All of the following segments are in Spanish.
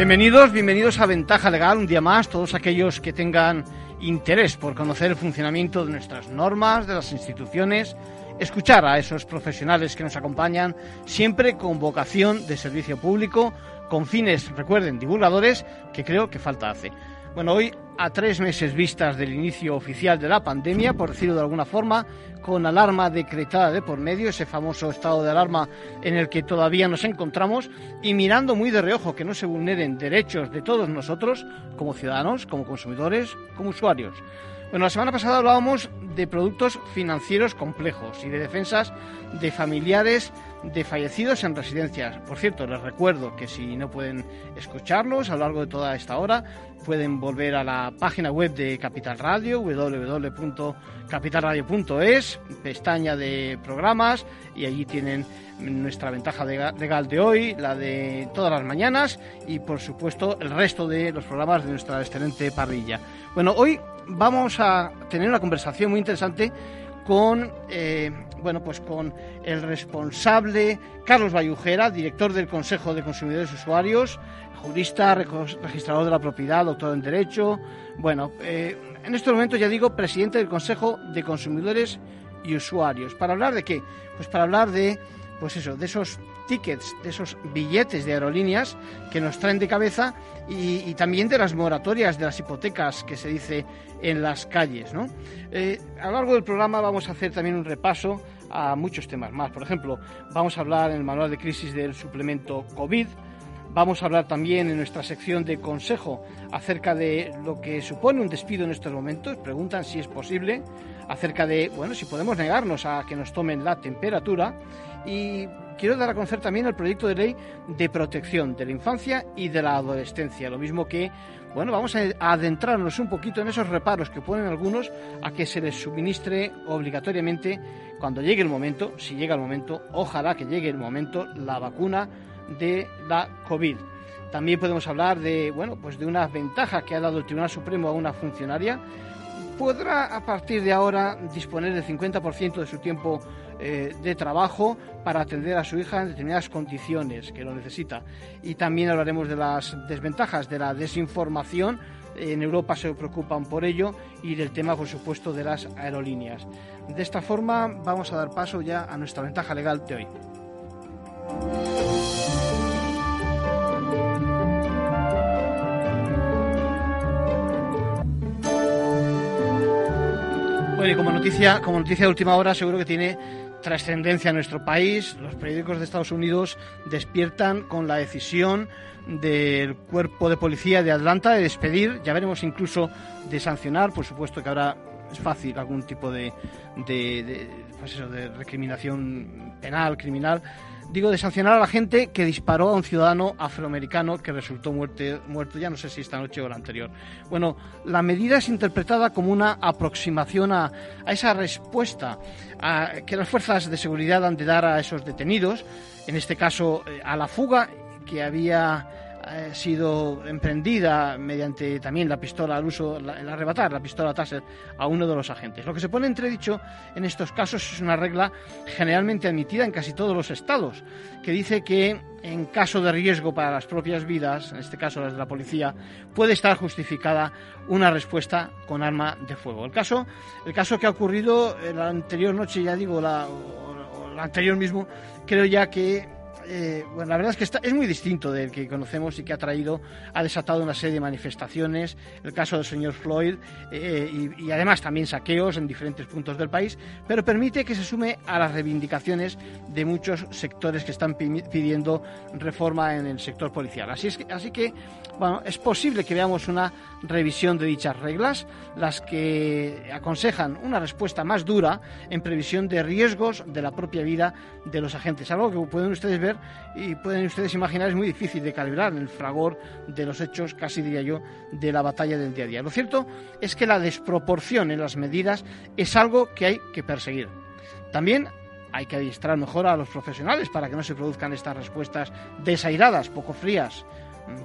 Bienvenidos, bienvenidos a Ventaja Legal, un día más, todos aquellos que tengan interés por conocer el funcionamiento de nuestras normas, de las instituciones, escuchar a esos profesionales que nos acompañan, siempre con vocación de servicio público, con fines, recuerden, divulgadores, que creo que falta hace. Bueno, hoy, a tres meses vistas del inicio oficial de la pandemia, por decirlo de alguna forma, con alarma decretada de por medio, ese famoso estado de alarma en el que todavía nos encontramos, y mirando muy de reojo que no se vulneren derechos de todos nosotros, como ciudadanos, como consumidores, como usuarios. Bueno, la semana pasada hablábamos de productos financieros complejos y de defensas de familiares de fallecidos en residencias. Por cierto, les recuerdo que si no pueden escucharlos a lo largo de toda esta hora, pueden volver a la página web de Capital Radio, www.capitalradio.es, pestaña de programas, y allí tienen nuestra ventaja legal de hoy, la de todas las mañanas y por supuesto el resto de los programas de nuestra excelente parrilla. Bueno, hoy vamos a tener una conversación muy interesante con eh, bueno pues con el responsable Carlos Bayujera, director del Consejo de Consumidores y Usuarios, jurista, registrador de la propiedad, doctor en Derecho. Bueno, eh, en estos momentos ya digo presidente del Consejo de Consumidores y Usuarios. ¿Para hablar de qué? Pues para hablar de pues eso, de esos tickets, de esos billetes de aerolíneas que nos traen de cabeza y, también de las moratorias de las hipotecas que se dice en las calles. ¿no? Eh, a lo largo del programa vamos a hacer también un repaso a muchos temas más. Por ejemplo, vamos a hablar en el manual de crisis del suplemento COVID. Vamos a hablar también en nuestra sección de consejo acerca de lo que supone un despido en estos momentos. Preguntan si es posible, acerca de, bueno, si podemos negarnos a que nos tomen la temperatura y quiero dar a conocer también el proyecto de ley de protección de la infancia y de la adolescencia, lo mismo que bueno, vamos a adentrarnos un poquito en esos reparos que ponen algunos a que se les suministre obligatoriamente cuando llegue el momento, si llega el momento, ojalá que llegue el momento, la vacuna de la COVID. También podemos hablar de, bueno, pues de unas ventajas que ha dado el Tribunal Supremo a una funcionaria. Podrá a partir de ahora disponer del 50% de su tiempo eh, de trabajo para atender a su hija en determinadas condiciones que lo necesita. Y también hablaremos de las desventajas de la desinformación. En Europa se preocupan por ello y del tema, por supuesto, de las aerolíneas. De esta forma vamos a dar paso ya a nuestra ventaja legal de hoy. Bueno, y como noticia, como noticia de última hora, seguro que tiene trascendencia en nuestro país. Los periódicos de Estados Unidos despiertan con la decisión del cuerpo de policía de Atlanta de despedir, ya veremos incluso de sancionar, por supuesto que ahora es fácil algún tipo de, de, pues de recriminación penal, criminal, digo, de sancionar a la gente que disparó a un ciudadano afroamericano que resultó muerto, ya no sé si esta noche o la anterior. Bueno, la medida es interpretada como una aproximación a, a esa respuesta a, que las fuerzas de seguridad han de dar a esos detenidos, en este caso eh, a la fuga que había ha sido emprendida mediante también la pistola al uso, el arrebatar la pistola Taser a uno de los agentes. Lo que se pone entredicho en estos casos es una regla generalmente admitida en casi todos los estados, que dice que en caso de riesgo para las propias vidas, en este caso las de la policía, puede estar justificada una respuesta con arma de fuego. El caso, el caso que ha ocurrido la anterior noche, ya digo, la, la anterior mismo, creo ya que eh, bueno, la verdad es que está, es muy distinto del que conocemos y que ha traído, ha desatado una serie de manifestaciones, el caso del señor Floyd, eh, y, además también saqueos en diferentes puntos del país, pero permite que se sume a las reivindicaciones de muchos sectores que están pidiendo reforma en el sector policial. Así, es que, así que, bueno, es posible que veamos una revisión de dichas reglas, las que aconsejan una respuesta más dura en previsión de riesgos de la propia vida de los agentes, algo que pueden ustedes iceberg y pueden ustedes imaginar es muy difícil de calibrar el fragor de los hechos, casi diría yo, de la batalla del día a día. Lo cierto es que la desproporción en las medidas es algo que hay que perseguir. También hay que adiestrar mejor a los profesionales para que no se produzcan estas respuestas desairadas, poco frías,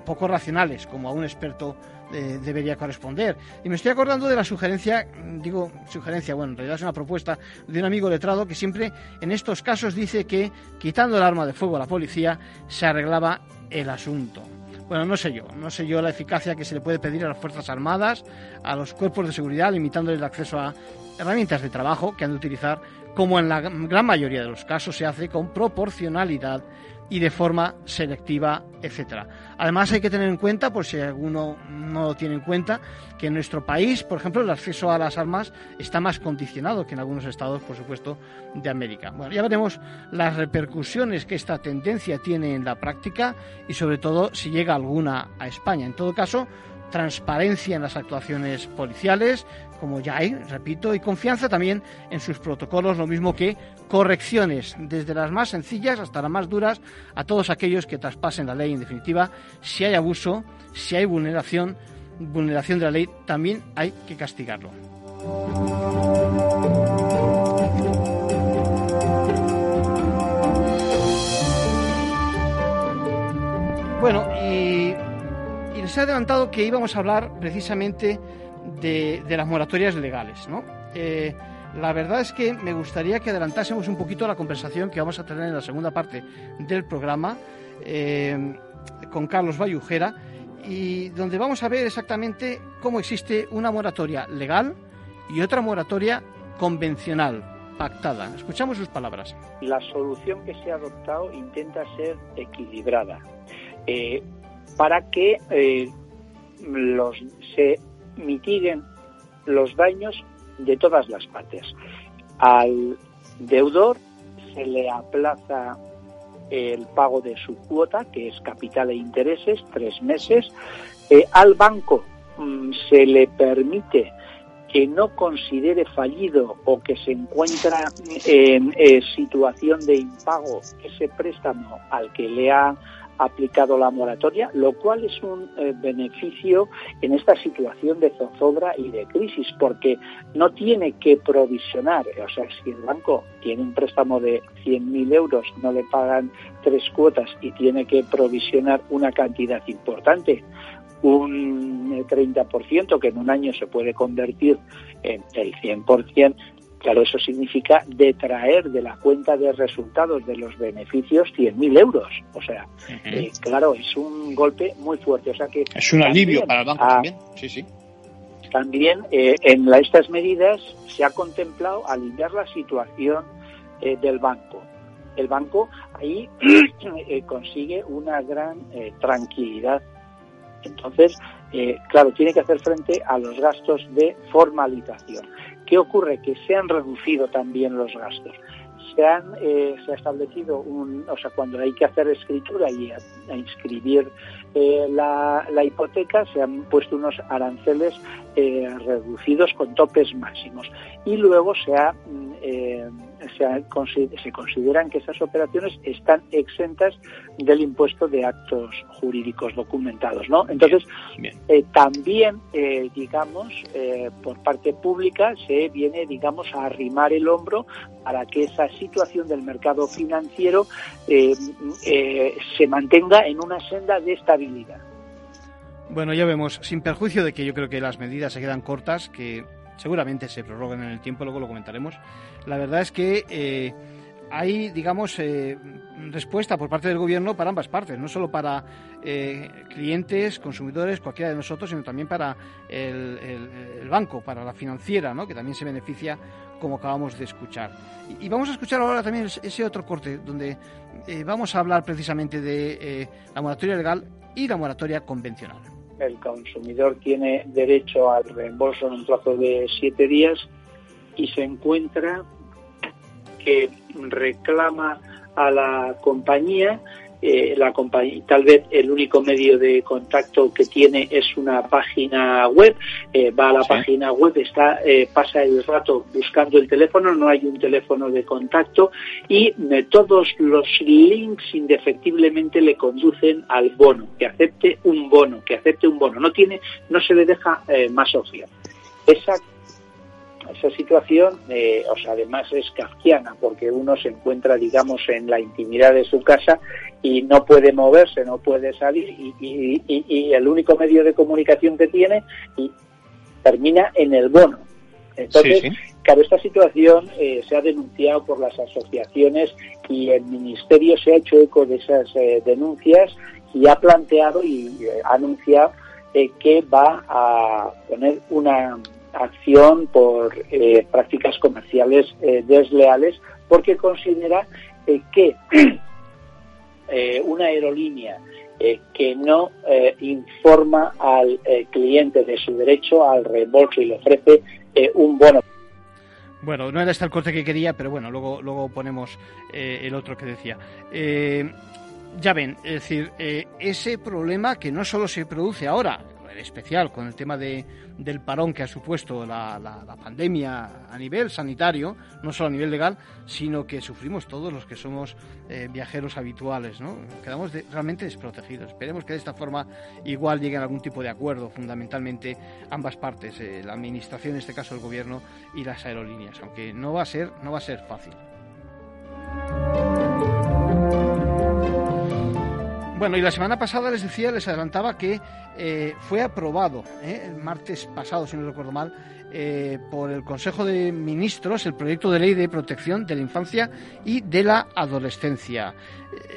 poco racionales, como a un experto eh, debería corresponder. Y me estoy acordando de la sugerencia, digo sugerencia, bueno, en realidad es una propuesta de un amigo letrado que siempre en estos casos dice que quitando el arma de fuego a la policía se arreglaba el asunto. Bueno, no sé yo, no sé yo la eficacia que se le puede pedir a las Fuerzas Armadas, a los cuerpos de seguridad, limitándoles el acceso a herramientas de trabajo que han de utilizar, como en la gran mayoría de los casos se hace con proporcionalidad y de forma selectiva, etcétera. Además hay que tener en cuenta, por si alguno no lo tiene en cuenta, que en nuestro país, por ejemplo, el acceso a las armas está más condicionado que en algunos estados, por supuesto, de América. Bueno, ya veremos las repercusiones que esta tendencia tiene en la práctica y sobre todo si llega alguna a España. En todo caso, transparencia en las actuaciones policiales, como ya hay, repito, y confianza también en sus protocolos, lo mismo que correcciones, desde las más sencillas hasta las más duras, a todos aquellos que traspasen la ley. En definitiva, si hay abuso, si hay vulneración, vulneración de la ley, también hay que castigarlo. Bueno, y, les he adelantado que íbamos a hablar precisamente de, las moratorias legales, ¿no? Eh, la verdad es que me gustaría que adelantásemos un poquito la conversación que vamos a tener en la segunda parte del programa eh, con Carlos Bayujera y donde vamos a ver exactamente cómo existe una moratoria legal y otra moratoria convencional, pactada. Escuchamos sus palabras. La solución que se ha adoptado intenta ser equilibrada eh, para que los, se mitiguen los daños de todas las partes. Al deudor se le aplaza el pago de su cuota, que es capital e intereses, tres meses. Eh, al banco mm, se le permite que no considere fallido o que se encuentra en eh, situación de impago ese préstamo al que le ha aplicado la moratoria, lo cual es un eh, beneficio en esta situación de zozobra y de crisis, porque no tiene que provisionar, o sea, si el banco tiene un préstamo de 100.000 euros, no le pagan tres cuotas y tiene que provisionar una cantidad importante, un 30% que en un año se puede convertir en el 100%, Claro, eso significa detraer de la cuenta de resultados de los beneficios 100.000 euros. O sea, eh, claro, es un golpe muy fuerte. O sea que es un alivio para el banco también. Sí, sí. También eh, en estas medidas se ha contemplado aliviar la situación eh, del banco. El banco ahí consigue una gran tranquilidad. Entonces, claro, tiene que hacer frente a los gastos de formalización. ¿Qué ocurre? Que se han reducido también los gastos. Se, han, eh, se ha establecido un, o sea, cuando hay que hacer escritura y inscribir eh, la, la, hipoteca, se han puesto unos aranceles eh, reducidos con topes máximos. Y luego se ha mm, se, consideran que esas operaciones están exentas del impuesto de actos jurídicos documentados, ¿no? Entonces, eh, también, eh, digamos, eh, por parte pública se viene, digamos, a arrimar el hombro para que esa situación del mercado financiero se mantenga en una senda de estabilidad. Bueno, ya vemos, sin perjuicio de que yo creo que las medidas se quedan cortas, que seguramente se prorroguen en el tiempo, luego lo comentaremos. La verdad es que eh, hay, digamos, eh, respuesta por parte del gobierno para ambas partes, no solo para eh, clientes, consumidores, cualquiera de nosotros, sino también para el, banco, para la financiera, ¿no? que también se beneficia, como acabamos de escuchar. Y, vamos a escuchar ahora también ese otro corte, donde vamos a hablar precisamente de la moratoria legal y la moratoria convencional el consumidor tiene derecho al reembolso en un plazo de siete días y se encuentra que reclama a la compañía eh, la compañía, tal vez el único medio de contacto que tiene es una página web, eh, va a la página web, está, eh, pasa el rato buscando el teléfono, no hay un teléfono de contacto y todos los links indefectiblemente le conducen al bono, que acepte un bono, que acepte un bono, no tiene, no se le deja más opción. Esa esa situación, eh, o sea, además es kafkiana porque uno se encuentra, digamos, en la intimidad de su casa y no puede moverse, no puede salir y, el único medio de comunicación que tiene y termina en el bono. Entonces, claro, esta situación eh, se ha denunciado por las asociaciones y el Ministerio se ha hecho eco de esas eh, denuncias y ha planteado y ha anunciado que va a poner una acción por eh, prácticas comerciales eh, desleales porque considera eh, que una aerolínea que no informa al cliente de su derecho al reembolso y le ofrece un bono bueno, no era este el corte que quería, pero bueno, luego, luego ponemos el otro que decía. ya ven, es decir, ese problema que no solo se produce ahora, especial con el tema de, del parón que ha supuesto la, la, pandemia a nivel sanitario, no solo a nivel legal, sino que sufrimos todos los que somos eh, viajeros habituales, ¿no? Quedamos realmente desprotegidos. Esperemos que de esta forma igual lleguen a algún tipo de acuerdo, fundamentalmente ambas partes, eh, la administración, en este caso el gobierno, y las aerolíneas, aunque no va a ser, no va a ser fácil. Bueno, y la semana pasada les decía, les adelantaba que eh, fue aprobado eh, el martes pasado, si no recuerdo mal, eh, por el Consejo de Ministros el proyecto de ley de protección de la infancia y de la adolescencia.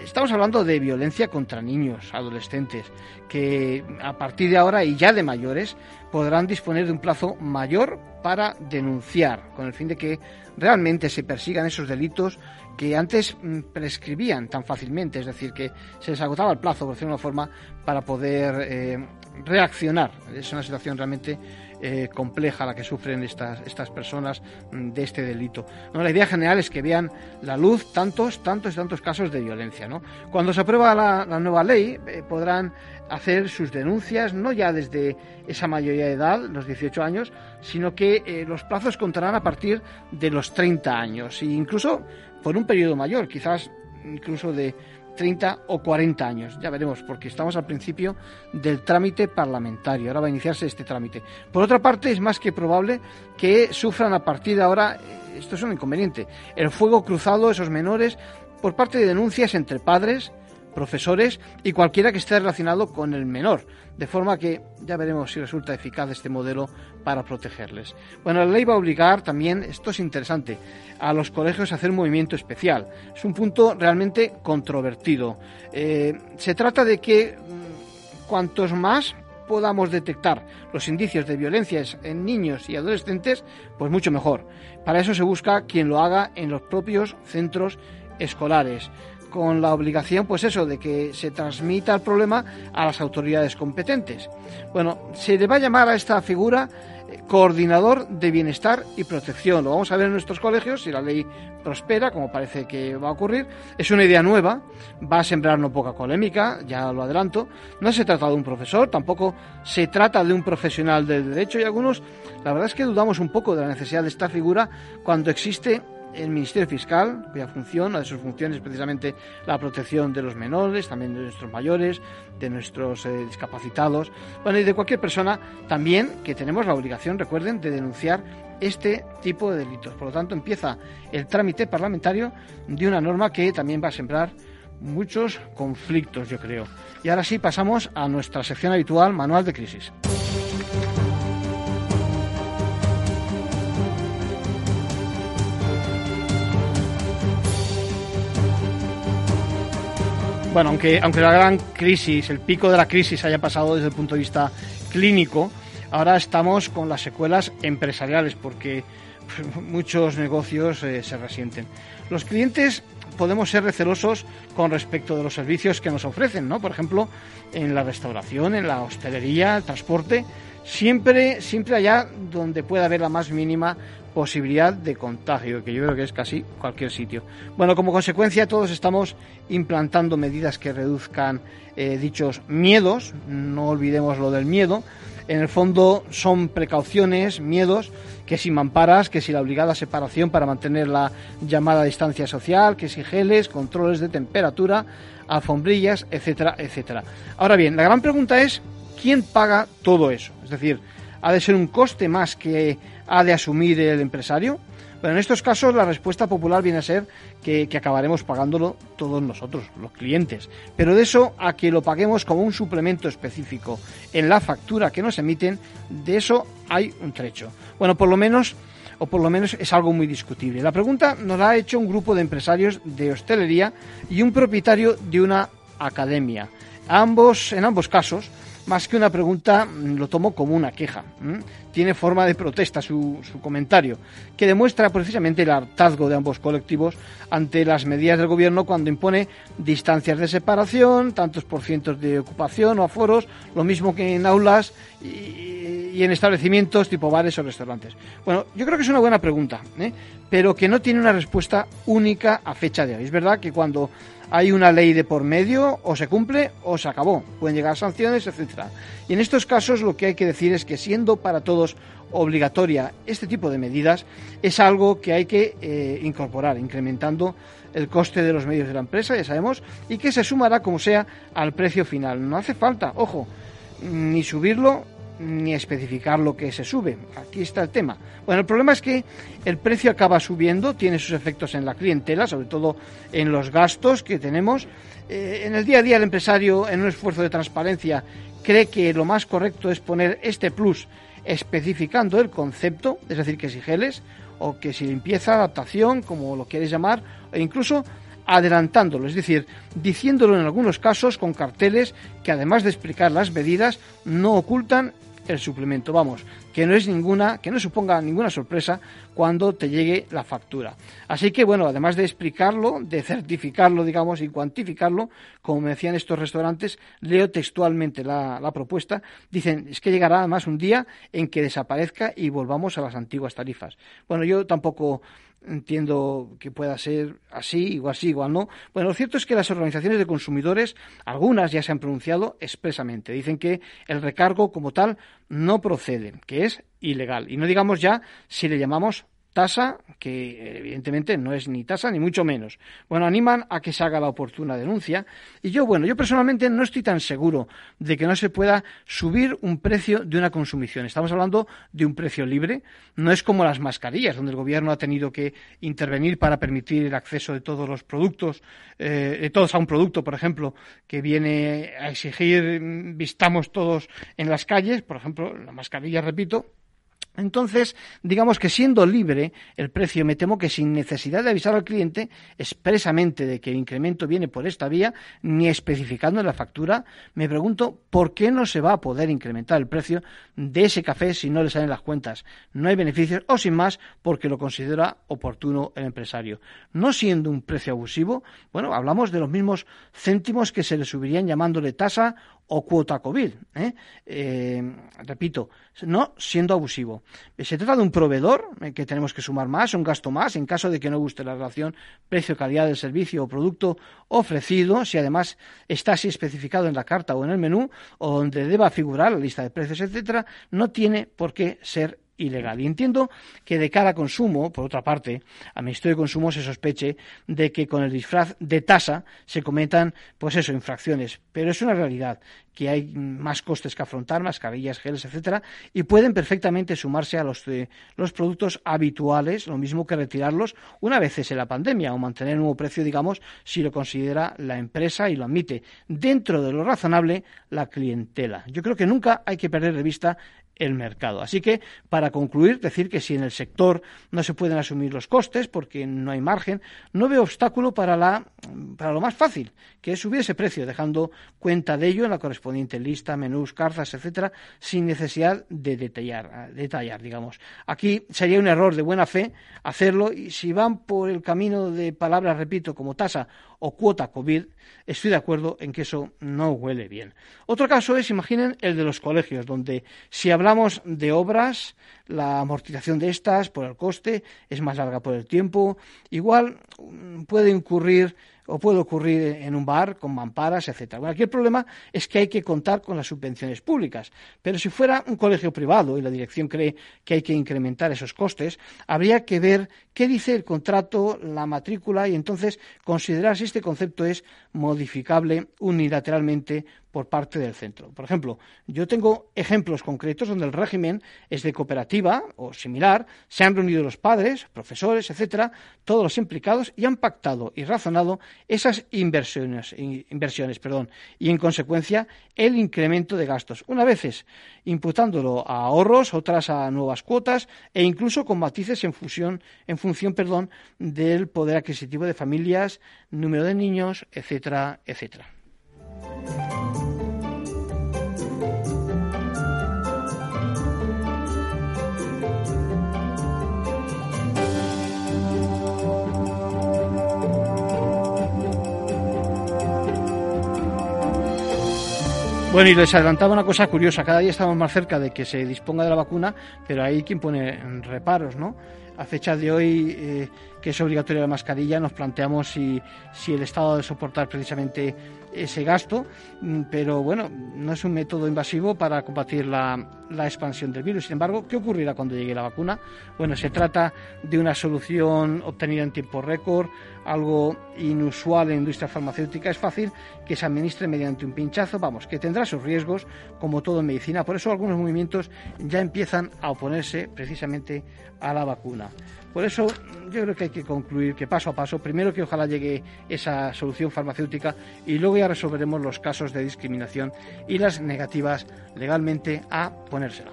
Estamos hablando de violencia contra niños, adolescentes, que a partir de ahora y ya de mayores podrán disponer de un plazo mayor para denunciar, con el fin de que realmente se persigan esos delitos que antes mm, prescribían tan fácilmente, es decir, que se les agotaba el plazo, por decirlo de una forma, para poder eh, reaccionar. Es una situación realmente eh, compleja la que sufren estas, estas personas mm, de este delito. ¿no? La idea general es que vean la luz tantos, tantos y tantos casos de violencia. ¿no? Cuando se aprueba la, nueva ley, eh, podrán hacer sus denuncias, no ya desde esa mayoría de edad, los 18 años, sino que los plazos contarán a partir de los 30 años. E incluso por un periodo mayor, quizás incluso de 30 o 40 años. Ya veremos, porque estamos al principio del trámite parlamentario. Ahora va a iniciarse este trámite. Por otra parte, es más que probable que sufran a partir de ahora, eh, esto es un inconveniente, el fuego cruzado, esos menores, por parte de denuncias entre padres, profesores y cualquiera que esté relacionado con el menor, de forma que ya veremos si resulta eficaz este modelo para protegerles. Bueno, la ley va a obligar también, esto es interesante, a los colegios a hacer un movimiento especial. Es un punto realmente controvertido. Eh, se trata de que mm, cuantos más podamos detectar los indicios de violencias en niños y adolescentes, pues mucho mejor. Para eso se busca quien lo haga en los propios centros escolares con la obligación, pues eso, de que se transmita el problema a las autoridades competentes. Bueno, se le va a llamar a esta figura eh, coordinador de bienestar y protección. Lo vamos a ver en nuestros colegios si la ley prospera, como parece que va a ocurrir. Es una idea nueva, va a sembrar no poca polémica, ya lo adelanto. No se trata de un profesor, tampoco se trata de un profesional del derecho y algunos, la verdad es que dudamos un poco de la necesidad de esta figura cuando existe el Ministerio Fiscal, cuya función, una de sus funciones es precisamente la protección de los menores, también de nuestros mayores, de nuestros eh, discapacitados, bueno, y de cualquier persona también que tenemos la obligación, recuerden, de denunciar este tipo de delitos. Por lo tanto, empieza el trámite parlamentario de una norma que también va a sembrar muchos conflictos, yo creo. Y ahora sí pasamos a nuestra sección habitual, Manual de Crisis. Bueno, aunque, aunque la gran crisis, el pico de la crisis haya pasado desde el punto de vista clínico, ahora estamos con las secuelas empresariales porque pues, muchos negocios eh, se resienten. Los clientes podemos ser recelosos con respecto de los servicios que nos ofrecen, ¿no? Por ejemplo, en la restauración, en la hostelería, el transporte, siempre, siempre allá donde pueda haber la más mínima posibilidad de contagio, que yo creo que es casi cualquier sitio. Bueno, como consecuencia todos estamos implantando medidas que reduzcan eh, dichos miedos, no olvidemos lo del miedo, en el fondo son precauciones, miedos, que si mamparas, que si la obligada separación para mantener la llamada distancia social, que si geles, controles de temperatura, alfombrillas, etcétera, etcétera. Ahora bien, la gran pregunta es, ¿quién paga todo eso? Es decir, ¿ha de ser un coste más que ha de asumir el empresario? Bueno, en estos casos la respuesta popular viene a ser que, acabaremos pagándolo todos nosotros, los clientes. Pero de eso a que lo paguemos como un suplemento específico en la factura que nos emiten, de eso hay un trecho. Bueno, por lo menos o por lo menos es algo muy discutible. La pregunta nos la ha hecho un grupo de empresarios de hostelería y un propietario de una academia. Ambos, en ambos casos, más que una pregunta, lo tomo como una queja. Tiene forma de protesta su, comentario, que demuestra precisamente el hartazgo de ambos colectivos ante las medidas del gobierno cuando impone distancias de separación, tantos por cientos de ocupación o aforos, lo mismo que en aulas y, y en establecimientos tipo bares o restaurantes. Bueno, yo creo que es una buena pregunta, ¿eh? pero que no tiene una respuesta única a fecha de hoy. Es verdad que cuando hay una ley de por medio, o se cumple o se acabó. Pueden llegar sanciones, etcétera. Y en estos casos lo que hay que decir es que siendo para todos obligatoria este tipo de medidas, es algo que hay que eh, incorporar, incrementando el coste de los medios de la empresa, ya sabemos, y que se sumará como sea al precio final. No hace falta, ojo, ni subirlo ni especificar lo que se sube. Aquí está el tema. Bueno, el problema es que el precio acaba subiendo, tiene sus efectos en la clientela, sobre todo en los gastos que tenemos. Eh, en el día a día el empresario, en un esfuerzo de transparencia, cree que lo más correcto es poner este plus especificando el concepto, es decir, que si geles o que si limpieza, adaptación, como lo quieres llamar, e incluso adelantándolo, es decir, diciéndolo en algunos casos con carteles que además de explicar las medidas no ocultan el suplemento. Vamos, que no es ninguna, que no suponga ninguna sorpresa cuando te llegue la factura. Así que bueno, además de explicarlo, de certificarlo, digamos, y cuantificarlo, como me decían estos restaurantes, leo textualmente la, la propuesta, dicen, es que llegará además un día en que desaparezca y volvamos a las antiguas tarifas. Bueno, yo tampoco entiendo que pueda ser así, igual sí, igual no. Bueno, lo cierto es que las organizaciones de consumidores, algunas ya se han pronunciado expresamente. Dicen que el recargo como tal no procede, que es ilegal. Y no digamos ya si le llamamos tasa, que evidentemente no es ni tasa ni mucho menos. Bueno, animan a que se haga la oportuna denuncia y yo, bueno, yo personalmente no estoy tan seguro de que no se pueda subir un precio de una consumición. Estamos hablando de un precio libre, no es como las mascarillas, donde el gobierno ha tenido que intervenir para permitir el acceso de todos los productos, eh, de todos a un producto, por ejemplo, que viene a exigir mm, vistamos todos en las calles, por ejemplo, la mascarilla, repito, entonces, digamos que siendo libre el precio, me temo que sin necesidad de avisar al cliente expresamente de que el incremento viene por esta vía, ni especificando en la factura, me pregunto por qué no se va a poder incrementar el precio de ese café si no le salen las cuentas. No hay beneficios o sin más porque lo considera oportuno el empresario. No siendo un precio abusivo, bueno, hablamos de los mismos céntimos que se le subirían llamándole tasa o cuota COVID. ¿eh? Eh, repito, no siendo abusivo. Se trata de un proveedor eh, que tenemos que sumar más, un gasto más, en caso de que no guste la relación precio-calidad del servicio o producto ofrecido, si además está así especificado en la carta o en el menú, o donde deba figurar la lista de precios, etcétera, no tiene por qué ser ilegal. Y entiendo que de cara consumo, por otra parte, a Ministerio de Consumo se sospeche de que con el disfraz de tasa se cometan, pues eso, infracciones. Pero es una realidad que hay más costes que afrontar, mascarillas, geles, etcétera, y pueden perfectamente sumarse a los, de, los productos habituales, lo mismo que retirarlos una vez cese la pandemia o mantener un nuevo precio, digamos, si lo considera la empresa y lo admite dentro de lo razonable la clientela. Yo creo que nunca hay que perder de vista el mercado. Así que, para concluir, decir que si en el sector no se pueden asumir los costes porque no hay margen, no veo obstáculo para, la, para lo más fácil, que es subir ese precio, dejando cuenta de ello en la correspondiente lista, menús, carzas, etcétera, sin necesidad de detallar, detallar, digamos. Aquí sería un error de buena fe hacerlo y si van por el camino de palabras, repito, como tasa o cuota COVID, estoy de acuerdo en que eso no huele bien. Otro caso es, imaginen, el de los colegios, donde si hablamos de obras, la amortización de estas por el coste es más larga por el tiempo, igual mm, puede incurrir o puede ocurrir en un bar con mamparas, etcétera. Bueno, aquí el problema es que hay que contar con las subvenciones públicas, pero si fuera un colegio privado y la dirección cree que hay que incrementar esos costes, habría que ver qué dice el contrato, la matrícula y entonces considerar si este concepto es modificable unilateralmente por parte del centro. Por ejemplo, yo tengo ejemplos concretos donde el régimen es de cooperativa o similar, se han reunido los padres, profesores, etcétera, todos los implicados y han pactado y razonado esas inversiones, inversiones perdón, y en consecuencia el incremento de gastos, una vez imputándolo a ahorros, otras a nuevas cuotas e incluso con matices en, fusión, en función perdón, del poder adquisitivo de familias, número de niños, etcétera, etcétera. Bueno, y les adelantaba una cosa curiosa. Cada día estamos más cerca de que se disponga de la vacuna, pero hay quien pone reparos, ¿no? A fecha de hoy, eh, que es obligatoria la mascarilla, nos planteamos si, si el Estado debe soportar precisamente ese gasto, mm, pero bueno, no es un método invasivo para combatir la, la, expansión del virus. Sin embargo, ¿qué ocurrirá cuando llegue la vacuna? Bueno, se trata de una solución obtenida en tiempo récord, algo inusual en la industria farmacéutica. Es fácil que se administre mediante un pinchazo, vamos, que tendrá sus riesgos, como todo en medicina. Por eso algunos movimientos ya empiezan a oponerse precisamente a la vacuna. Por eso yo creo que hay que concluir que paso a paso, primero que ojalá llegue esa solución farmacéutica y luego ya resolveremos los casos de discriminación y las negativas legalmente a ponérsela.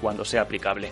cuando sea aplicable.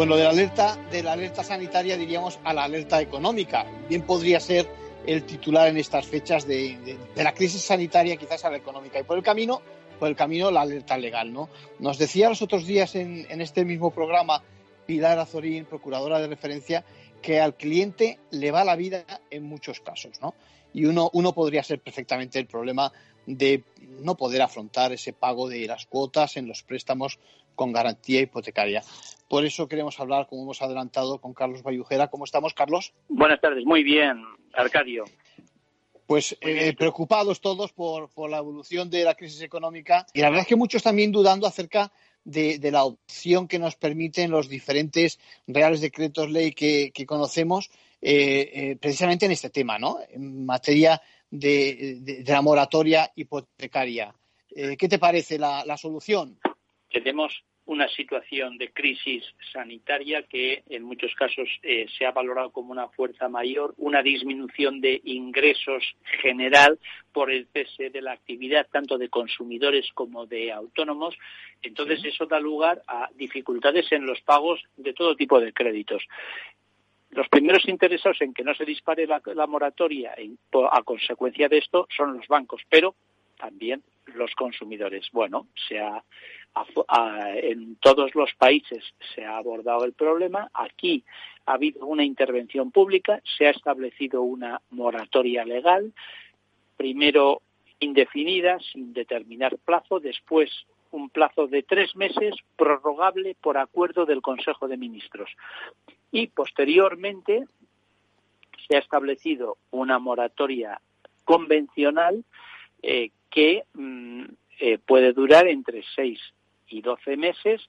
Bueno, de la alerta, de la alerta sanitaria diríamos a la alerta económica. Bien podría ser el titular en estas fechas de, la crisis sanitaria quizás a la económica. Y por el camino, por el camino la alerta legal, ¿no? Nos decía los otros días en, en este mismo programa Pilar Azorín, procuradora de referencia, que al cliente le va la vida en muchos casos, ¿no? Y uno, uno podría ser perfectamente el problema de no poder afrontar ese pago de las cuotas en los préstamos con garantía hipotecaria. Por eso queremos hablar, como hemos adelantado, con Carlos Bayujera. ¿Cómo estamos, Carlos? Buenas tardes, muy bien, Arcadio. Pues eh, preocupados todos por, por, la evolución de la crisis económica y la verdad es que muchos también dudando acerca de, de la opción que nos permiten los diferentes reales decretos ley que, que conocemos eh, eh, precisamente en este tema, ¿no? En materia de, de, de la moratoria hipotecaria. Eh, ¿Qué te parece la, la solución? Tenemos una situación de crisis sanitaria que en muchos casos eh, se ha valorado como una fuerza mayor, una disminución de ingresos general por el cese de la actividad tanto de consumidores como de autónomos. Entonces sí. eso da lugar a dificultades en los pagos de todo tipo de créditos. Los primeros interesados en que no se dispare la, la moratoria en, a consecuencia de esto son los bancos, pero también los consumidores. Bueno, se ha en todos los países se ha abordado el problema. Aquí ha habido una intervención pública, se ha establecido una moratoria legal, primero indefinida, sin determinar plazo, después un plazo de tres meses prorrogable por acuerdo del Consejo de Ministros. Y posteriormente se ha establecido una moratoria convencional eh, que mm, eh, puede durar entre seis y 12 meses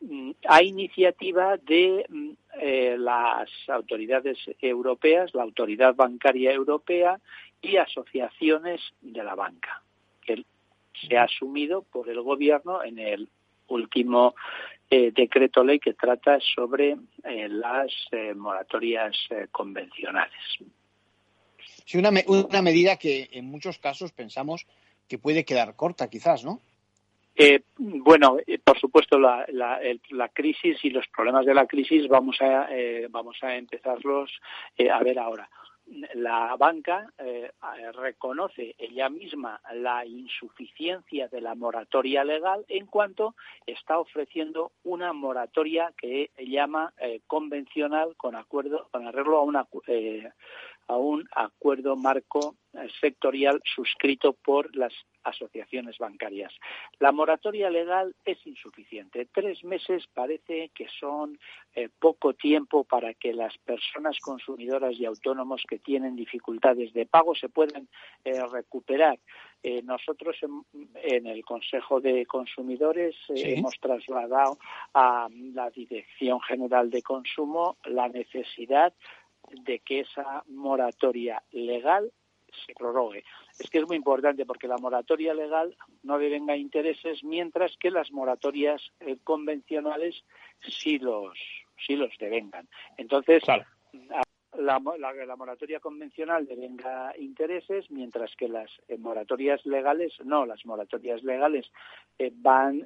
mm, a iniciativa de mm, eh, las autoridades europeas, la Autoridad Bancaria Europea y asociaciones de la banca, que se ha asumido por el Gobierno en el último eh, decreto ley que trata sobre eh, las eh, moratorias convencionales. Sí, una, una medida que en muchos casos pensamos que puede quedar corta, quizás, ¿no? Eh, bueno, eh, por supuesto, la, la, el, la, crisis y los problemas de la crisis vamos a, eh, vamos a empezarlos eh, a ver ahora. La banca eh, reconoce ella misma la insuficiencia de la moratoria legal en cuanto está ofreciendo una moratoria que llama convencional con acuerdo, con arreglo a una a un acuerdo marco sectorial suscrito por las asociaciones bancarias. La moratoria legal es insuficiente. Tres meses parece que son eh, poco tiempo para que las personas consumidoras y autónomos que tienen dificultades de pago se puedan eh, recuperar. Eh, nosotros en, en, el Consejo de Consumidores ¿Sí? hemos trasladado a la Dirección General de Consumo la necesidad de que esa moratoria legal se prorrogue. Es que es muy importante porque la moratoria legal no devenga intereses, mientras que las moratorias eh, convencionales sí los sí los devengan. Entonces, la, moratoria convencional devenga intereses, mientras que las eh, moratorias legales no. Las moratorias legales eh, van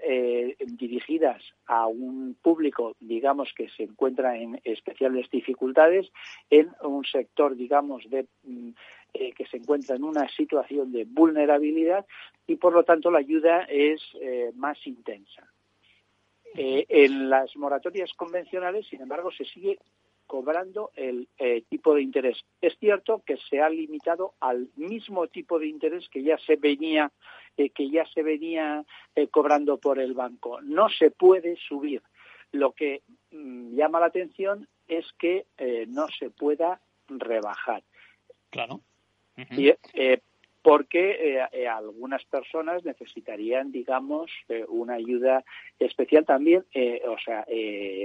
dirigidas a un público, digamos, que se encuentra en especiales dificultades, en un sector, digamos, de mm, eh, que se encuentra en una situación de vulnerabilidad y por lo tanto la ayuda es eh, más intensa. Eh, en las moratorias convencionales, sin embargo, se sigue cobrando el tipo de interés. Es cierto que se ha limitado al mismo tipo de interés que ya se venía que ya se venía cobrando por el banco. No se puede subir. Lo que mm, llama la atención es que no se pueda rebajar. Claro y, eh, porque eh, eh, algunas personas necesitarían, digamos, una ayuda especial también, o sea,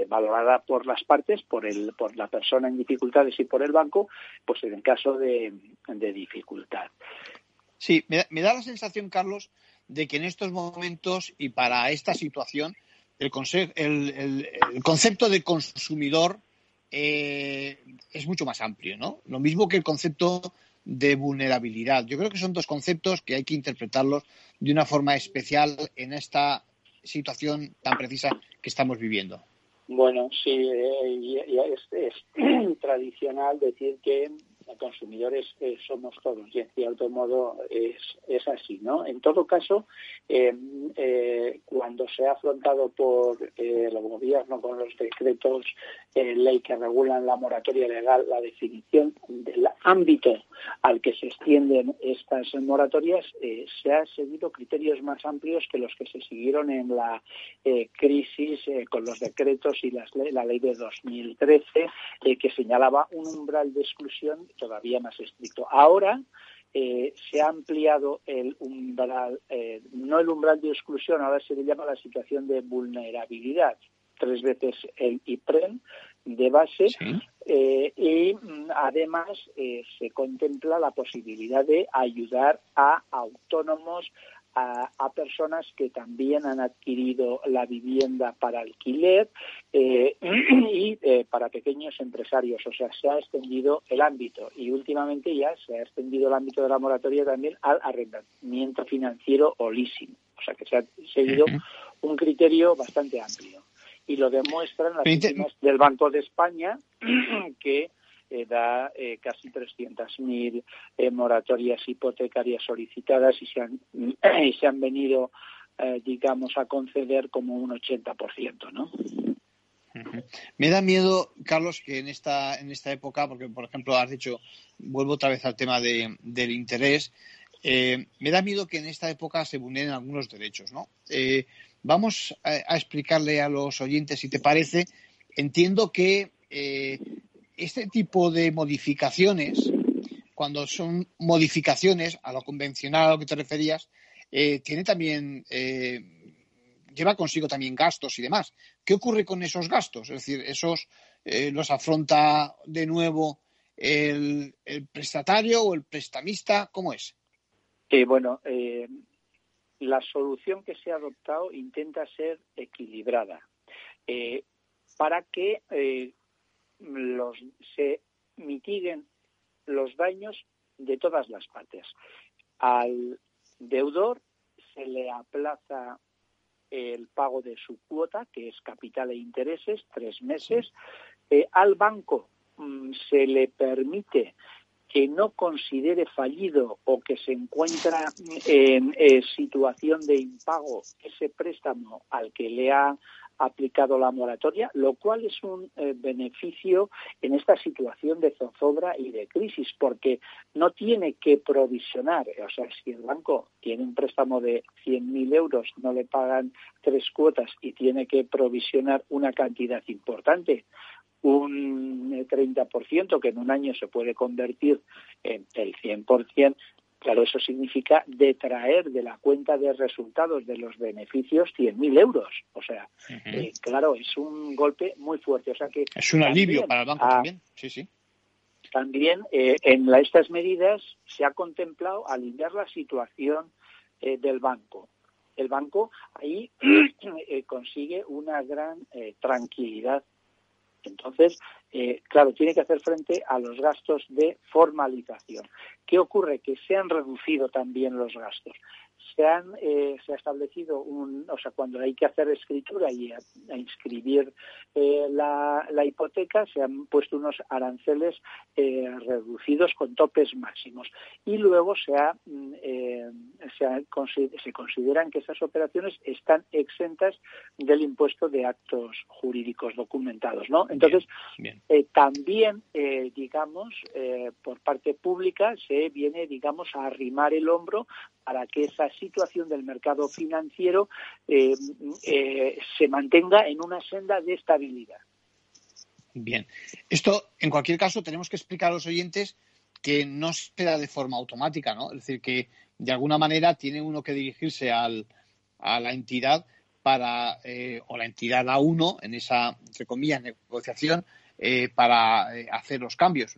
valorada por las partes, por el, por la persona en dificultades y por el banco, pues en el caso de, dificultad. Sí, me da, la sensación, Carlos, de que en estos momentos y para esta situación el, el, el concepto de consumidor es mucho más amplio, ¿no? Lo mismo que el concepto de vulnerabilidad. Yo creo que son dos conceptos que hay que interpretarlos de una forma especial en esta situación tan precisa que estamos viviendo. Bueno, sí, eh, es, tradicional decir que consumidores eh, somos todos y en cierto modo es, es así, ¿no? En todo caso, em, eh, cuando se ha afrontado por eh, el gobierno con los decretos ley que regulan la moratoria legal, la definición del ámbito al que se extienden estas moratorias, se han seguido criterios más amplios que los que se siguieron en la crisis con los decretos y las, la ley de 2013 que señalaba un umbral de exclusión todavía más estricto. Ahora eh, se ha ampliado el umbral, eh, no el umbral de exclusión, ahora se le llama la situación de vulnerabilidad, tres veces el IPREM de base eh, y mm, además se contempla la posibilidad de ayudar a autónomos, a, personas que también han adquirido la vivienda para alquiler eh, y eh, para pequeños empresarios. O sea, se ha extendido el ámbito y últimamente ya se ha extendido el ámbito de la moratoria también al arrendamiento financiero o leasing. O sea, que se ha seguido un criterio bastante amplio. Y lo demuestran las víctimas del Banco de España que eh, da eh, casi 300.000 eh, moratorias hipotecarias solicitadas y se han, y se han venido, digamos, a conceder como un 80%, ¿no? Me da miedo, Carlos, que en esta, en esta época, porque por ejemplo has dicho, vuelvo otra vez al tema de, del interés, me da miedo que en esta época se vulneren algunos derechos, ¿no? vamos a, explicarle a los oyentes, si te parece, entiendo que este tipo de modificaciones, cuando son modificaciones a lo convencional a lo que te referías, eh, tiene también eh, lleva consigo también gastos y demás. ¿Qué ocurre con esos gastos? Es decir, esos eh, los afronta de nuevo el, prestatario o el prestamista. ¿Cómo es? bueno, la solución que se ha adoptado intenta ser equilibrada para que los, se mitiguen los daños de todas las partes. Al deudor se le aplaza el pago de su cuota, que es capital e intereses, tres meses. Eh, al banco mm, se le permite que no considere fallido o que se encuentra en eh, situación de impago ese préstamo al que le ha aplicado la moratoria, lo cual es un eh, beneficio en esta situación de zozobra y de crisis, porque no tiene que provisionar, o sea, si el banco tiene un préstamo de 100.000 euros, no le pagan tres cuotas y tiene que provisionar una cantidad importante, un 30% que en un año se puede convertir en el 100%, Claro, eso significa detraer de la cuenta de resultados de los beneficios 100.000 euros. O sea, eh, claro, es un golpe muy fuerte. O sea que es un alivio para el banco también. Sí, sí. también eh, en estas medidas se ha contemplado aliviar la situación eh, del banco. El banco ahí consigue una gran tranquilidad. Entonces, claro, tiene que hacer frente a los gastos de formalización. ¿Qué ocurre? Que se han reducido también los gastos se han eh, se ha establecido un o sea cuando hay que hacer escritura y a, inscribir eh, la, la, hipoteca se han puesto unos aranceles eh, reducidos con topes máximos. Y luego se ha, mm, se, se consideran que esas operaciones están exentas del impuesto de actos jurídicos documentados no entonces también digamos por parte pública se viene digamos a arrimar el hombro para que esa situación del mercado financiero eh, eh, se mantenga en una senda de estabilidad. Bien, esto en cualquier caso tenemos que explicar a los oyentes que no se da de forma automática, ¿no? Es decir, que de alguna manera tiene uno que dirigirse al, a la entidad para, eh, o la entidad a uno en esa, entre comillas, negociación para hacer los cambios.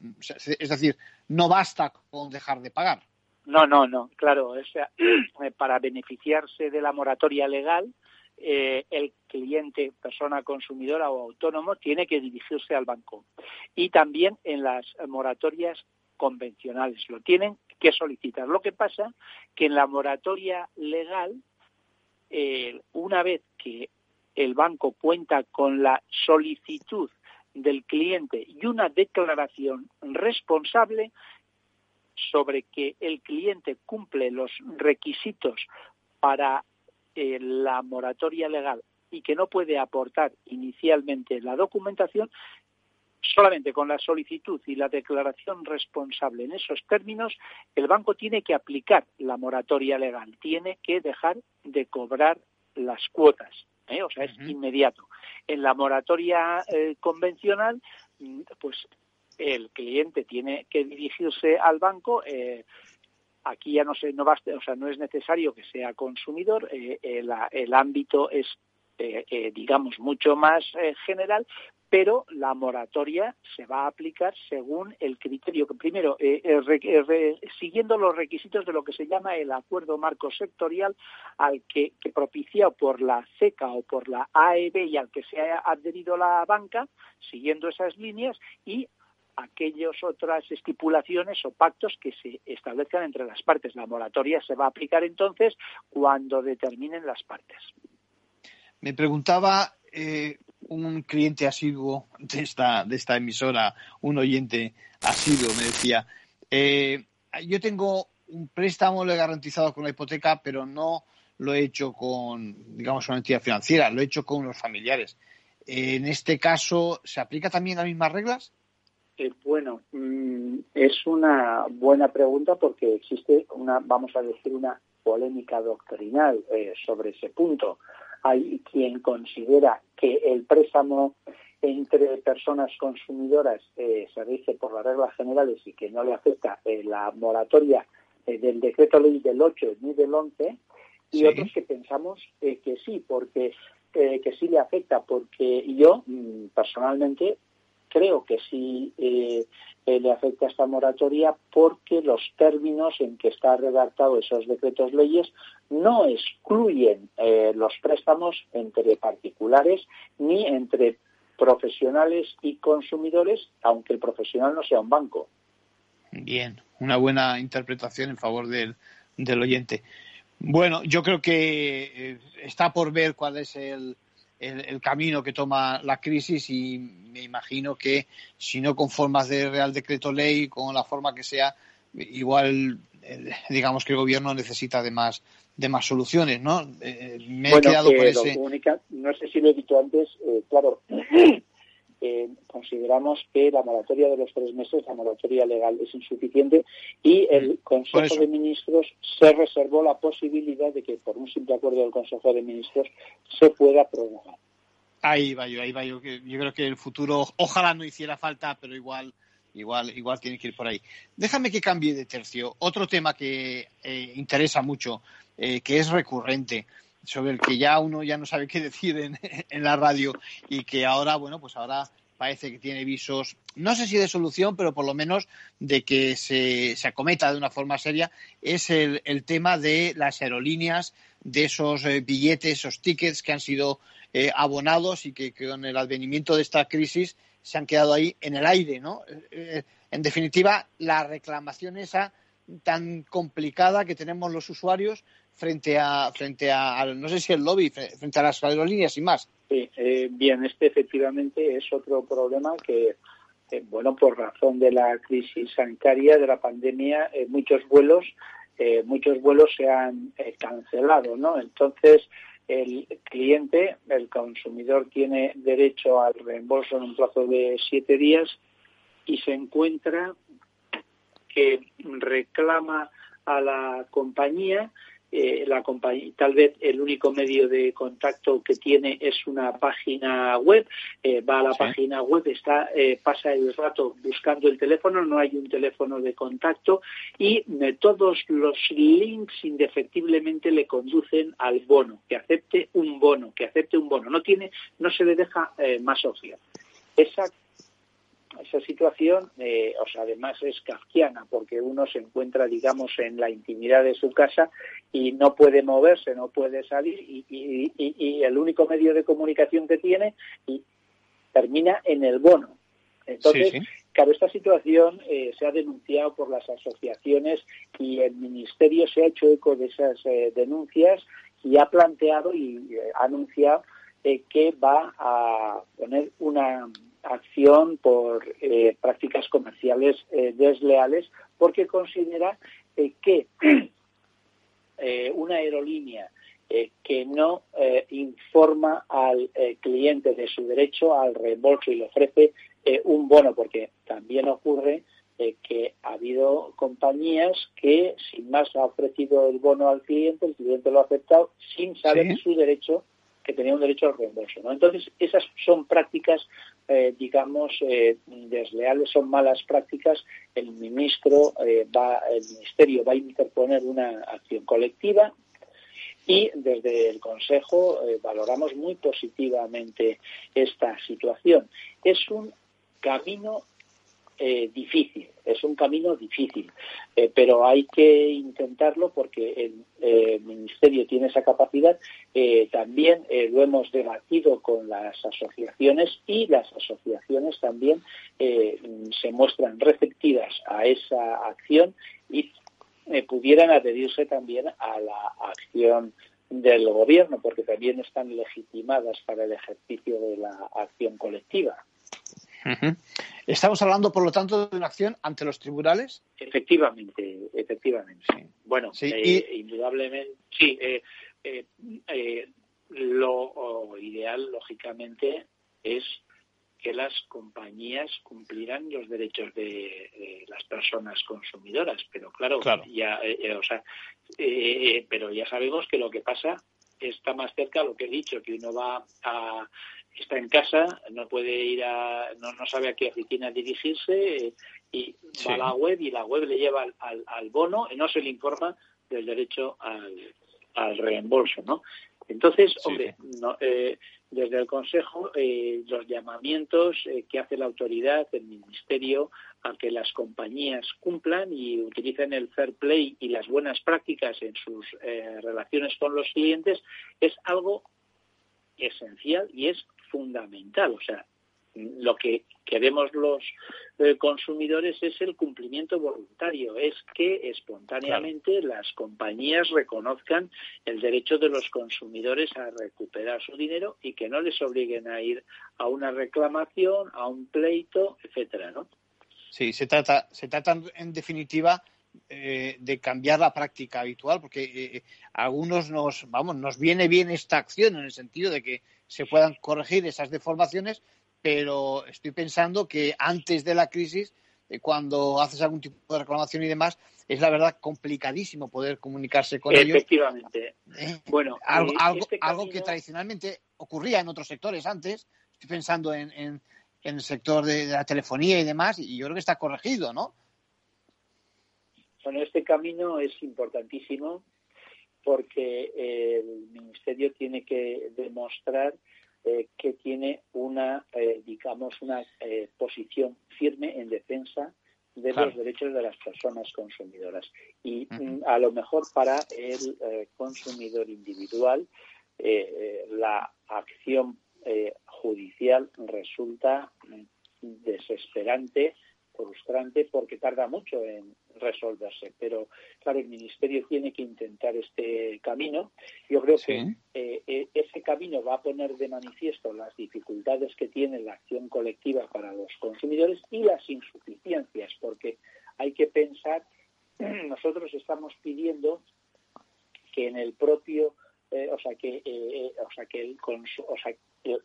Es decir, no basta con dejar de pagar. No, no, no, claro, o sea, para beneficiarse de la moratoria legal, eh, el cliente, persona consumidora o autónomo, tiene que dirigirse al banco. Y también en las moratorias convencionales lo tienen que solicitar. Lo que pasa que en la moratoria legal, eh, una vez que el banco cuenta con la solicitud del cliente y una declaración responsable, sobre que el cliente cumple los requisitos para eh, la moratoria legal y que no puede aportar inicialmente la documentación, solamente con la solicitud y la declaración responsable en esos términos, el banco tiene que aplicar la moratoria legal, tiene que dejar de cobrar las cuotas, ¿eh? o sea, es inmediato. En la moratoria eh, convencional, mm, pues el cliente tiene que dirigirse al banco. Eh, aquí ya no se, no basta, o sea, no es necesario que sea consumidor. Eh, el, ámbito es, eh, digamos, mucho más general, pero la moratoria se va a aplicar según el criterio que primero siguiendo los requisitos de lo que se llama el acuerdo marco sectorial al que, que propicia por la CECA o por la AEB y al que se ha adherido la banca siguiendo esas líneas y aquellas otras estipulaciones o pactos que se establezcan entre las partes. La moratoria se va a aplicar entonces cuando determinen las partes. Me preguntaba eh, un cliente asiduo de esta, de esta emisora, un oyente asiduo, me decía, eh, yo tengo un préstamo, lo he garantizado con la hipoteca, pero no lo he hecho con, digamos, una entidad financiera, lo he hecho con los familiares. en este caso, ¿se aplica también las mismas reglas? Eh, bueno, mm, es una buena pregunta porque existe una, vamos a decir, una polémica doctrinal eh, sobre ese punto. Hay quien considera que el préstamo entre personas consumidoras eh, se rige por las reglas generales y que no le afecta la moratoria del decreto ley del 8 ni del 11 y otros que pensamos que sí, porque que sí le afecta, porque yo mm, personalmente creo que sí eh, eh, le afecta esta moratoria porque los términos en que está redactado esos decretos leyes no excluyen eh, los préstamos entre particulares ni entre profesionales y consumidores, aunque el profesional no sea un banco. Bien, una buena interpretación en favor del, del oyente. Bueno, yo creo que está por ver cuál es el, el, camino que toma la crisis y me imagino que si no con formas de Real Decreto Ley, con la forma que sea, igual eh, digamos que el gobierno necesita de más de más soluciones, ¿no? Eh, me he quedado con ese... no sé si lo he dicho antes, eh, claro, eh, consideramos que la moratoria de los tres meses, la moratoria legal, es insuficiente y el Consejo de Ministros se reservó la posibilidad de que, por un simple acuerdo del Consejo de Ministros, se pueda prorrogar. Ahí va yo, ahí va yo. Yo creo que el futuro, ojalá no hiciera falta, pero igual, igual, igual tiene que ir por ahí. Déjame que cambie de tercio. Otro tema que eh, interesa mucho, eh, que es recurrente sobre el que ya uno ya no sabe qué decir en, la radio y que ahora, bueno, pues ahora parece que tiene visos, no sé si de solución, pero por lo menos de que se, se acometa de una forma seria, es el, tema de las aerolíneas, de esos eh, billetes, esos tickets que han sido eh, abonados y que, con el advenimiento de esta crisis se han quedado ahí en el aire, ¿no? Eh, en definitiva, la reclamación esa tan complicada que tenemos los usuarios frente a, frente a, no sé si el lobby, frente a las aerolíneas y más. Sí, eh, bien, este efectivamente es otro problema que, eh, bueno, por razón de la crisis sanitaria, de la pandemia, eh, muchos vuelos, muchos vuelos se han cancelado, ¿no? Entonces, el cliente, el consumidor, tiene derecho al reembolso en un plazo de siete días y se encuentra que reclama a la compañía eh, la compañía, tal vez el único medio de contacto que tiene es una página web, eh, va a la página web, está, eh, pasa el rato buscando el teléfono, no hay un teléfono de contacto y todos los links indefectiblemente le conducen al bono, que acepte un bono, que acepte un bono, no tiene, no se le deja más opción. Esa esa situación, eh, o sea, además es kafkiana porque uno se encuentra, digamos, en la intimidad de su casa y no puede moverse, no puede salir y, el único medio de comunicación que tiene y termina en el bono. Entonces, claro, esta situación eh, se ha denunciado por las asociaciones y el Ministerio se ha hecho eco de esas eh, denuncias y ha planteado y ha anunciado que va a poner una acción por eh, prácticas comerciales eh, desleales porque considera eh, que una aerolínea que no informa al cliente de su derecho al reembolso y le ofrece un bono, porque también ocurre que ha habido compañías que sin más ha ofrecido el bono al cliente, el cliente lo ha aceptado sin saber su derecho que tenía un derecho al reembolso. ¿no? Entonces, esas son prácticas, eh, digamos, eh, desleales, son malas prácticas. El ministro eh, va, el ministerio va a interponer una acción colectiva y desde el Consejo valoramos muy positivamente esta situación. Es un camino eh, difícil, es un camino difícil, eh, pero hay que intentarlo porque el eh, Ministerio tiene esa capacidad. también lo hemos debatido con las asociaciones y las asociaciones también se muestran receptivas a esa acción y pudieran adherirse también a la acción del gobierno porque también están legitimadas para el ejercicio de la acción colectiva. Estamos hablando, por lo tanto, de una acción ante los tribunales. Efectivamente, efectivamente. Bueno, eh, indudablemente, sí. Eh, eh, lo ideal, lógicamente, es que las compañías cumplieran los derechos de, las personas consumidoras, pero claro, ya, o sea, pero ya sabemos que lo que pasa está más cerca lo que he dicho, que uno va a, está en casa, no puede ir a, no, no sabe a qué oficina dirigirse y va a la web y la web le lleva al, al, bono y no se le informa del derecho al, al reembolso, ¿no? Entonces, hombre, eh, desde el Consejo, eh, los llamamientos eh, que hace la autoridad, el Ministerio, a que las compañías cumplan y utilicen el fair play y las buenas prácticas en sus relaciones con los clientes, es algo esencial y es fundamental. O sea, lo que queremos los eh, consumidores es el cumplimiento voluntario, es que espontáneamente las compañías reconozcan el derecho de los consumidores a recuperar su dinero y que no les obliguen a ir a una reclamación, a un pleito, etcétera, ¿no? Sí, se trata, se trata en definitiva eh, de cambiar la práctica habitual, porque eh, algunos nos, vamos, nos viene bien esta acción en el sentido de que se puedan corregir esas deformaciones, pero estoy pensando que antes de la crisis, eh, cuando haces algún tipo de reclamación y demás, es la verdad complicadísimo poder comunicarse con ellos. Efectivamente. ¿Eh? Bueno, algo, este algo, que tradicionalmente ocurría en otros sectores antes. Estoy pensando en, en, el sector de, la telefonía y demás, y yo creo que está corregido, ¿no? Bueno, este camino es importantísimo porque el Ministerio tiene que demostrar eh, que tiene una, eh, digamos, una eh, posición firme en defensa de los derechos de las personas consumidoras. Y mm, a lo mejor para el consumidor individual la acción judicial resulta mm, desesperante frustrante porque tarda mucho en resolverse. Pero, claro, el Ministerio tiene que intentar este camino. Yo creo que eh, eh, ese camino va a poner de manifiesto las dificultades que tiene la acción colectiva para los consumidores y las insuficiencias, porque hay que pensar, nosotros estamos pidiendo que en el propio, eh, o sea, que, o sea, que el o sea,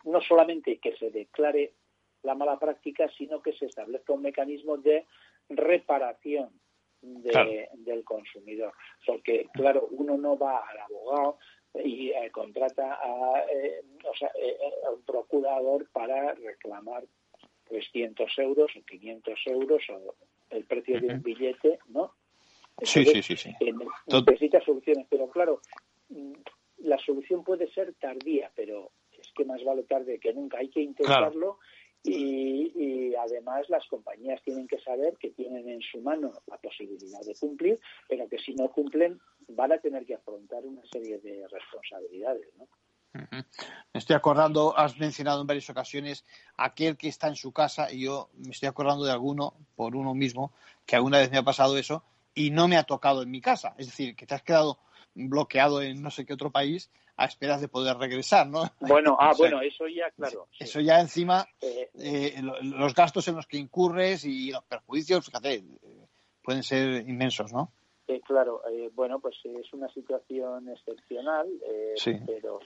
no solamente que se declare la mala práctica, sino que se establezca un mecanismo de reparación del consumidor. Porque, claro, uno no va al abogado y eh, contrata a, eh, eh, a un procurador para reclamar 300 euros o 500 euros o el precio de un billete, ¿no? sí, sí, sí, sí. necesita soluciones, pero claro, mm, la solución puede ser tardía, pero es que más vale tarde que nunca. Hay que intentarlo y, además las compañías tienen que saber que tienen en su mano la posibilidad de cumplir, pero que si no cumplen van a tener que afrontar una serie de responsabilidades. ¿no? Estoy acordando, has mencionado en varias ocasiones aquel que está en su casa y yo me estoy acordando de alguno, por uno mismo, que alguna vez me ha pasado eso y no me ha tocado en mi casa. Es decir, que te has quedado bloqueado en no sé qué otro país a esperas de poder regresar, ¿no? Bueno, ah, bueno, eso ya, claro. Eso ya encima, eh, eh, los gastos en los que incurres y los perjuicios, fíjate, eh, pueden ser inmensos, ¿no? claro, bueno, pues es una situación excepcional, pero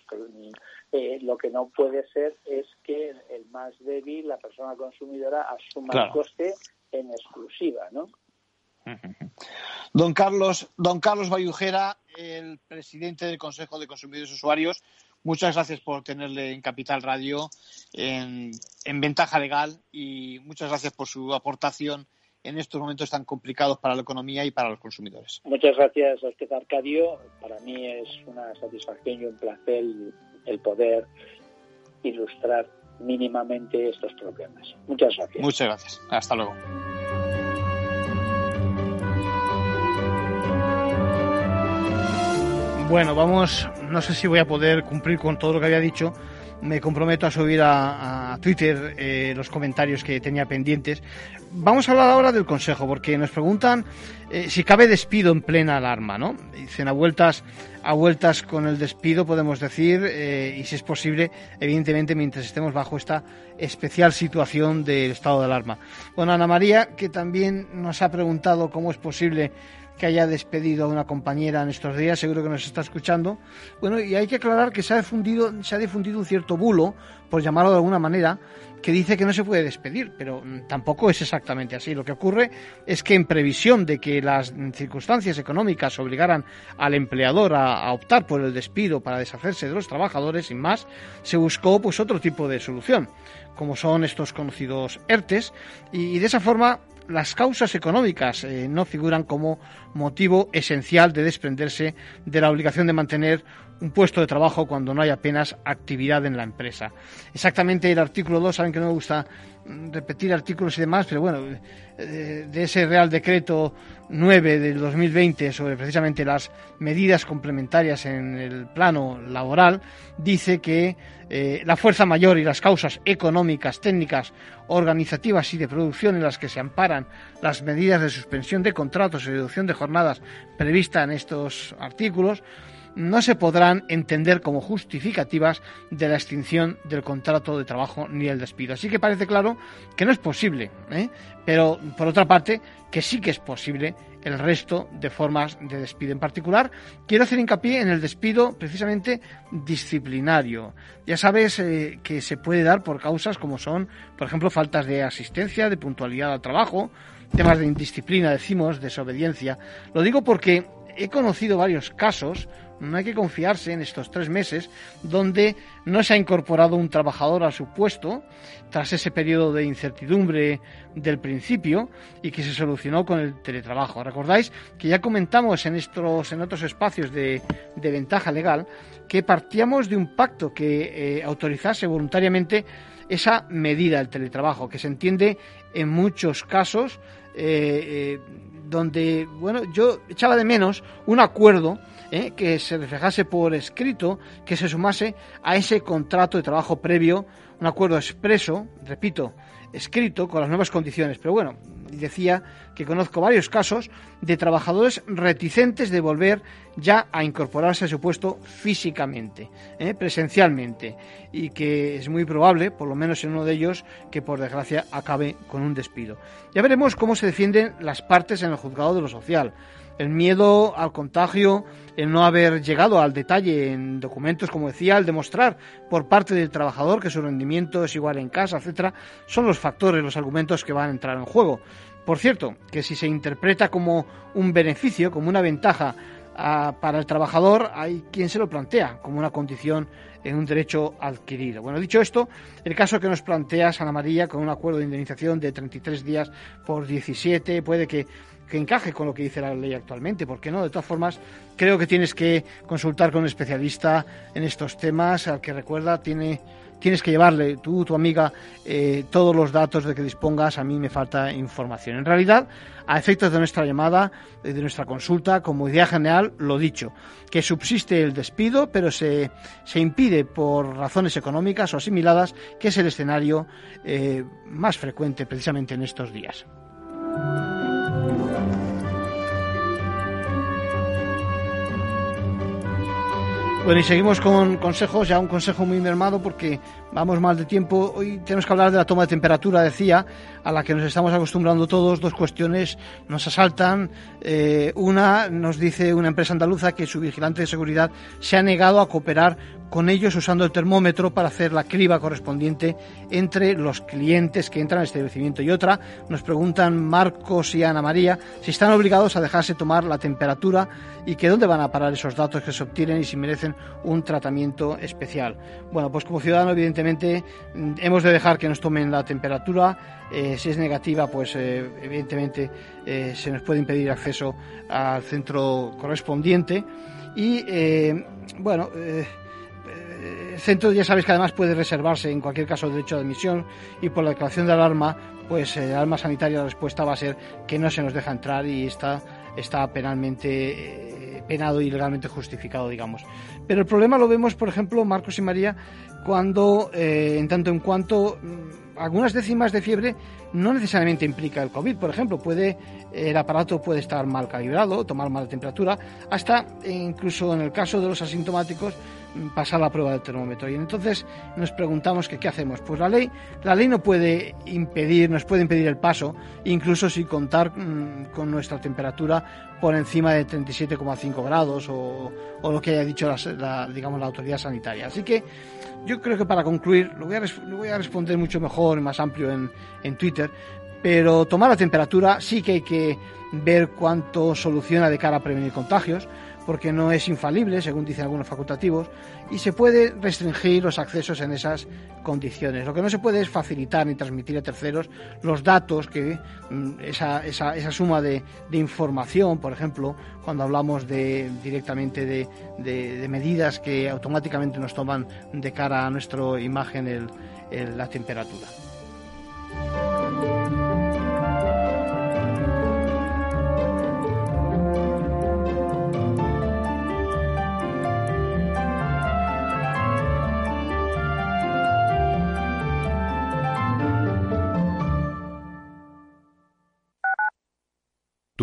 lo que no puede ser es que el más débil, la persona consumidora, asuma el coste en exclusiva, ¿no? Don Carlos, don Carlos Bayujera, el presidente del Consejo de Consumidores y Usuarios, muchas gracias por tenerle en Capital Radio, en, Ventaja Legal, y muchas gracias por su aportación en estos momentos tan complicados para la economía y para los consumidores. Muchas gracias a usted, Arcadio. Para mí es una satisfacción y un placer el poder ilustrar mínimamente estos problemas. Muchas gracias. Muchas gracias. Hasta luego. Bueno, vamos, no sé si voy a poder cumplir con todo lo que había dicho. Me comprometo a subir a, Twitter eh, los comentarios que tenía pendientes. Vamos a hablar ahora del consejo, porque nos preguntan eh, si cabe despido en plena alarma, ¿no? Dicen a vueltas, a vueltas con el despido, podemos decir, eh, y si es posible, evidentemente, mientras estemos bajo esta especial situación del estado de alarma. Bueno, Ana María, que también nos ha preguntado cómo es posible que haya despedido a una compañera en estos días, seguro que nos está escuchando. Bueno, y hay que aclarar que se ha difundido, se ha difundido un cierto bulo, por llamarlo de alguna manera, que dice que no se puede despedir, pero mm, tampoco es exactamente así. Lo que ocurre es que en previsión de que las circunstancias económicas obligaran al empleador a, optar por el despido para deshacerse de los trabajadores, sin más, se buscó pues otro tipo de solución, como son estos conocidos ERTES, y de esa forma las causas económicas eh, no figuran como motivo esencial de desprenderse de la obligación de mantener un puesto de trabajo cuando no hay apenas actividad en la empresa. Exactamente el artículo 2, saben que no me gusta mm, repetir artículos y demás, pero bueno, eh, de ese Real Decreto 9 del 2020 sobre precisamente las medidas complementarias en el plano laboral, dice que eh, la fuerza mayor y las causas económicas, técnicas, organizativas y de producción en las que se amparan las medidas de suspensión de contratos y reducción de jornadas previstas en estos artículos no se podrán entender como justificativas de la extinción del contrato de trabajo ni el despido. Así que parece claro que no es posible, ¿eh? pero por otra parte que sí que es posible el resto de formas de despido. En particular, quiero hacer hincapié en el despido precisamente disciplinario. Ya sabes eh, que se puede dar por causas como son, por ejemplo, faltas de asistencia, de puntualidad al trabajo, temas de indisciplina, decimos, desobediencia. Lo digo porque he conocido varios casos no hay que confiarse en estos tres meses donde no se ha incorporado un trabajador a su puesto tras ese periodo de incertidumbre del principio y que se solucionó con el teletrabajo. Recordáis que ya comentamos en, estos, en otros espacios de, ventaja legal que partíamos de un pacto que eh, autorizase voluntariamente esa medida del teletrabajo, que se entiende en muchos casos eh, eh, donde, bueno, yo echaba de menos un acuerdo eh, que se reflejase por escrito, que se sumase a ese contrato de trabajo previo, un acuerdo expreso, repito, escrito con las nuevas condiciones. Pero bueno, decía que conozco varios casos de trabajadores reticentes de volver ya a incorporarse a su puesto físicamente, ¿eh? presencialmente, y que es muy probable, por lo menos en uno de ellos, que por desgracia acabe con un despido. Ya veremos cómo se defienden las partes en el juzgado de lo social. El miedo al contagio, el no haber llegado al detalle en documentos, como decía, el demostrar por parte del trabajador que su rendimiento es igual en casa, etcétera, son los factores, los argumentos que van a entrar en juego. Por cierto, que si se interpreta como un beneficio, como una ventaja ah, para el trabajador, hay quien se lo plantea como una condición en un derecho adquirido. Bueno, dicho esto, el caso que nos plantea Santa María con un acuerdo de indemnización de 33 días por 17 puede que, que encaje con lo que dice la ley actualmente, ¿por qué no? De todas formas, creo que tienes que consultar con un especialista en estos temas, al que recuerda tiene tienes que llevarle tú, tu amiga, eh, todos los datos de que dispongas. A mí me falta información. En realidad, a efectos de nuestra llamada, de nuestra consulta, como idea general, lo dicho, que subsiste el despido, pero se, se impide por razones económicas o asimiladas, que es el escenario eh, más frecuente precisamente en estos días. Bueno, y seguimos con consejos, ya un consejo muy mermado porque vamos mal de tiempo. Hoy tenemos que hablar de la toma de temperatura, decía, a la que nos estamos acostumbrando todos. Dos cuestiones nos asaltan. Eh, una, nos dice una empresa andaluza que su vigilante de seguridad se ha negado a cooperar con ellos usando el termómetro para hacer la criba correspondiente entre los clientes que entran al establecimiento. Y otra, nos preguntan Marcos y Ana María si están obligados a dejarse tomar la temperatura y que dónde van a parar esos datos que se obtienen y si merecen un tratamiento especial. Bueno, pues como ciudadano, evidentemente, mm, hemos de dejar que nos tomen la temperatura. Eh, si es negativa, pues eh, evidentemente eh, se nos puede impedir acceso al centro correspondiente. Y bueno, el centro ya sabéis que además puede reservarse en cualquier caso derecho de admisión y por la declaración de alarma, pues el alarma sanitaria la respuesta va a ser que no se nos deja entrar y está, está penalmente penado y legalmente justificado, digamos. Pero el problema lo vemos, por ejemplo, Marcos y María, cuando, en tanto en cuanto mm, algunas décimas de fiebre no necesariamente implica el COVID. Por ejemplo, puede, el aparato puede estar mal calibrado, tomar mala temperatura, hasta incluso en el caso de los asintomáticos pasar la prueba del termómetro. Y entonces nos preguntamos que qué hacemos. Pues la ley, la ley no puede impedir, nos puede impedir el paso, incluso si contar mm, con nuestra temperatura por encima de 37,5 grados o, lo que haya dicho la, digamos, la autoridad sanitaria. Así que yo creo que para concluir, lo voy a, responder mucho mejor más amplio en Twitter, pero tomar la temperatura sí que hay que ver cuánto soluciona de cara a prevenir contagios porque no es infalible, según dicen algunos facultativos, y se puede restringir los accesos en esas condiciones. Lo que no se puede es facilitar ni transmitir a terceros los datos que mm, esa, esa, esa suma de, de, información, por ejemplo, cuando hablamos de, directamente de, de, medidas que automáticamente nos toman de cara a nuestra imagen la temperatura.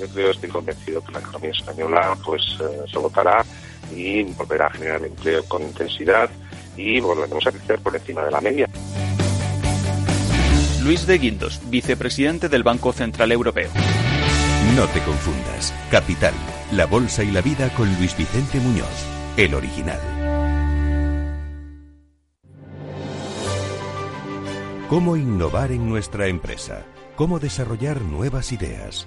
Yo creo, estoy convencido que la economía española pues eh, se votará y volverá a generar empleo con intensidad y volveremos a crecer por encima de la media. Luis de Guindos, vicepresidente del Banco Central Europeo. No te confundas. Capital, la bolsa y la vida con Luis Vicente Muñoz, el original. ¿Cómo innovar en nuestra empresa? ¿Cómo desarrollar nuevas ideas?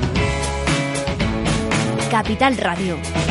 Capital Radio.